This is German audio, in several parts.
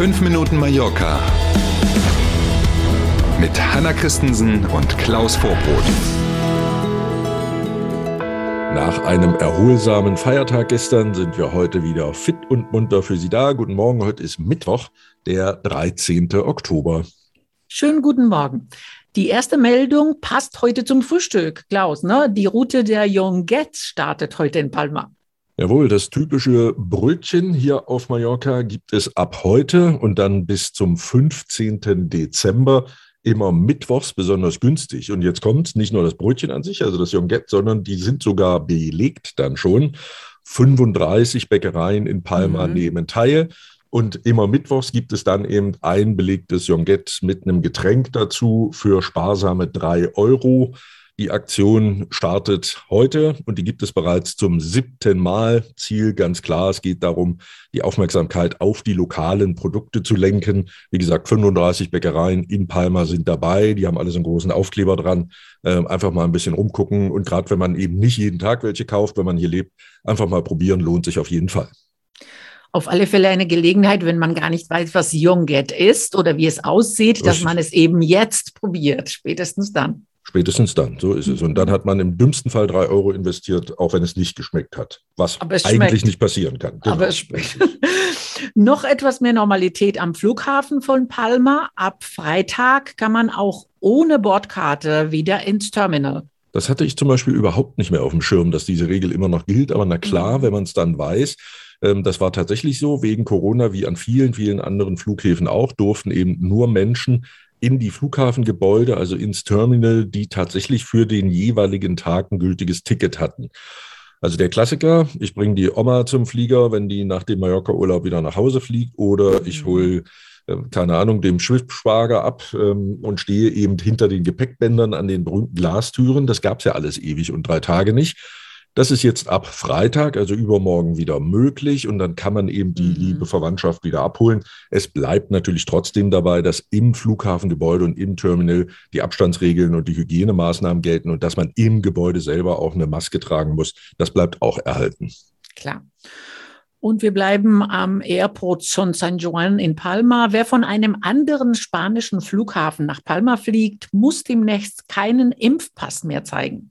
5 Minuten Mallorca mit Hanna Christensen und Klaus Vorbrot. Nach einem erholsamen Feiertag gestern sind wir heute wieder fit und munter für Sie da. Guten Morgen, heute ist Mittwoch, der 13. Oktober. Schönen guten Morgen. Die erste Meldung passt heute zum Frühstück, Klaus. Ne? Die Route der Jonguette startet heute in Palma. Jawohl, das typische Brötchen hier auf Mallorca gibt es ab heute und dann bis zum 15. Dezember immer mittwochs besonders günstig. Und jetzt kommt nicht nur das Brötchen an sich, also das Jonguette, sondern die sind sogar belegt dann schon. 35 Bäckereien in Palma mhm. nehmen teil. Und immer mittwochs gibt es dann eben ein belegtes Jonguette mit einem Getränk dazu für sparsame drei Euro. Die Aktion startet heute und die gibt es bereits zum siebten Mal. Ziel ganz klar, es geht darum, die Aufmerksamkeit auf die lokalen Produkte zu lenken. Wie gesagt, 35 Bäckereien in Palma sind dabei. Die haben alle so einen großen Aufkleber dran. Ähm, einfach mal ein bisschen rumgucken und gerade wenn man eben nicht jeden Tag welche kauft, wenn man hier lebt, einfach mal probieren, lohnt sich auf jeden Fall auf alle Fälle eine Gelegenheit, wenn man gar nicht weiß, was Youngget ist oder wie es aussieht, dass man es eben jetzt probiert, spätestens dann. Spätestens dann, so ist es. Und dann hat man im dümmsten Fall drei Euro investiert, auch wenn es nicht geschmeckt hat, was eigentlich schmeckt. nicht passieren kann. Genau. Aber es schmeckt. Noch etwas mehr Normalität am Flughafen von Palma. Ab Freitag kann man auch ohne Bordkarte wieder ins Terminal. Das hatte ich zum Beispiel überhaupt nicht mehr auf dem Schirm, dass diese Regel immer noch gilt. Aber na klar, mhm. wenn man es dann weiß, ähm, das war tatsächlich so. Wegen Corona, wie an vielen, vielen anderen Flughäfen auch, durften eben nur Menschen in die Flughafengebäude, also ins Terminal, die tatsächlich für den jeweiligen Tag ein gültiges Ticket hatten. Also der Klassiker, ich bringe die Oma zum Flieger, wenn die nach dem Mallorca-Urlaub wieder nach Hause fliegt, oder ich mhm. hole, äh, keine Ahnung, dem Schwippschwager ab ähm, und stehe eben hinter den Gepäckbändern an den berühmten Glastüren. Das gab es ja alles ewig und drei Tage nicht. Das ist jetzt ab Freitag, also übermorgen wieder möglich und dann kann man eben die mhm. liebe Verwandtschaft wieder abholen. Es bleibt natürlich trotzdem dabei, dass im Flughafengebäude und im Terminal die Abstandsregeln und die Hygienemaßnahmen gelten und dass man im Gebäude selber auch eine Maske tragen muss. Das bleibt auch erhalten. Klar. Und wir bleiben am Airport Son San Juan in Palma. Wer von einem anderen spanischen Flughafen nach Palma fliegt, muss demnächst keinen Impfpass mehr zeigen.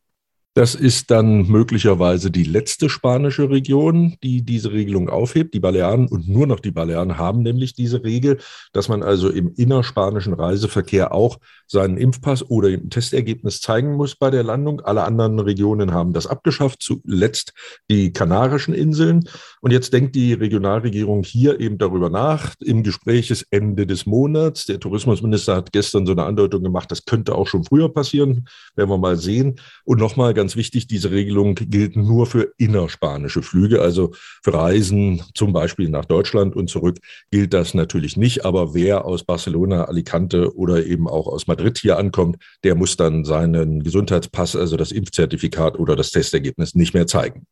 Das ist dann möglicherweise die letzte spanische Region, die diese Regelung aufhebt. Die Balearen und nur noch die Balearen haben nämlich diese Regel, dass man also im innerspanischen Reiseverkehr auch seinen Impfpass oder ein Testergebnis zeigen muss bei der Landung. Alle anderen Regionen haben das abgeschafft, zuletzt die Kanarischen Inseln. Und jetzt denkt die Regionalregierung hier eben darüber nach. Im Gespräch ist Ende des Monats. Der Tourismusminister hat gestern so eine Andeutung gemacht, das könnte auch schon früher passieren. Werden wir mal sehen. Und nochmal ganz wichtig, diese Regelung gilt nur für innerspanische Flüge. Also für Reisen zum Beispiel nach Deutschland und zurück gilt das natürlich nicht. Aber wer aus Barcelona, Alicante oder eben auch aus Madrid hier ankommt, der muss dann seinen Gesundheitspass, also das Impfzertifikat oder das Testergebnis nicht mehr zeigen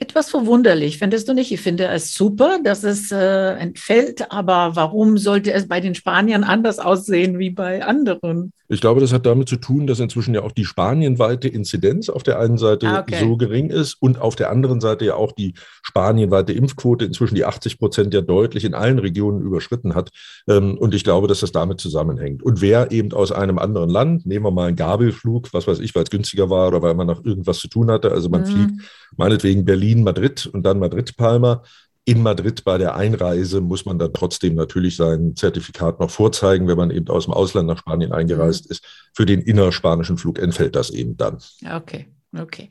etwas verwunderlich, findest du nicht? Ich finde es super, dass es äh, entfällt, aber warum sollte es bei den Spaniern anders aussehen wie bei anderen? Ich glaube, das hat damit zu tun, dass inzwischen ja auch die spanienweite Inzidenz auf der einen Seite ah, okay. so gering ist und auf der anderen Seite ja auch die spanienweite Impfquote inzwischen die 80 Prozent ja deutlich in allen Regionen überschritten hat. Ähm, und ich glaube, dass das damit zusammenhängt. Und wer eben aus einem anderen Land, nehmen wir mal einen Gabelflug, was weiß ich, weil es günstiger war oder weil man noch irgendwas zu tun hatte, also man mhm. fliegt meinetwegen Berlin, Madrid und dann Madrid-Palma, in Madrid bei der Einreise muss man dann trotzdem natürlich sein Zertifikat noch vorzeigen, wenn man eben aus dem Ausland nach Spanien eingereist mhm. ist. Für den innerspanischen Flug entfällt das eben dann. Okay. Okay.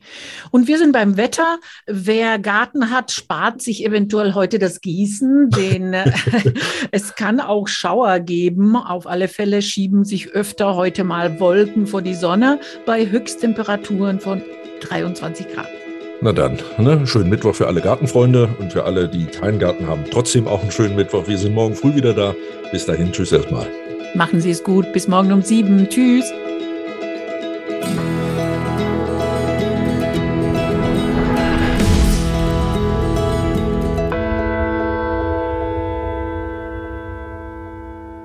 Und wir sind beim Wetter. Wer Garten hat, spart sich eventuell heute das Gießen, denn es kann auch Schauer geben. Auf alle Fälle schieben sich öfter heute mal Wolken vor die Sonne bei Höchsttemperaturen von 23 Grad. Na dann, ne? schönen Mittwoch für alle Gartenfreunde und für alle, die keinen Garten haben, trotzdem auch einen schönen Mittwoch. Wir sind morgen früh wieder da. Bis dahin, tschüss erstmal. Machen Sie es gut. Bis morgen um sieben. Tschüss.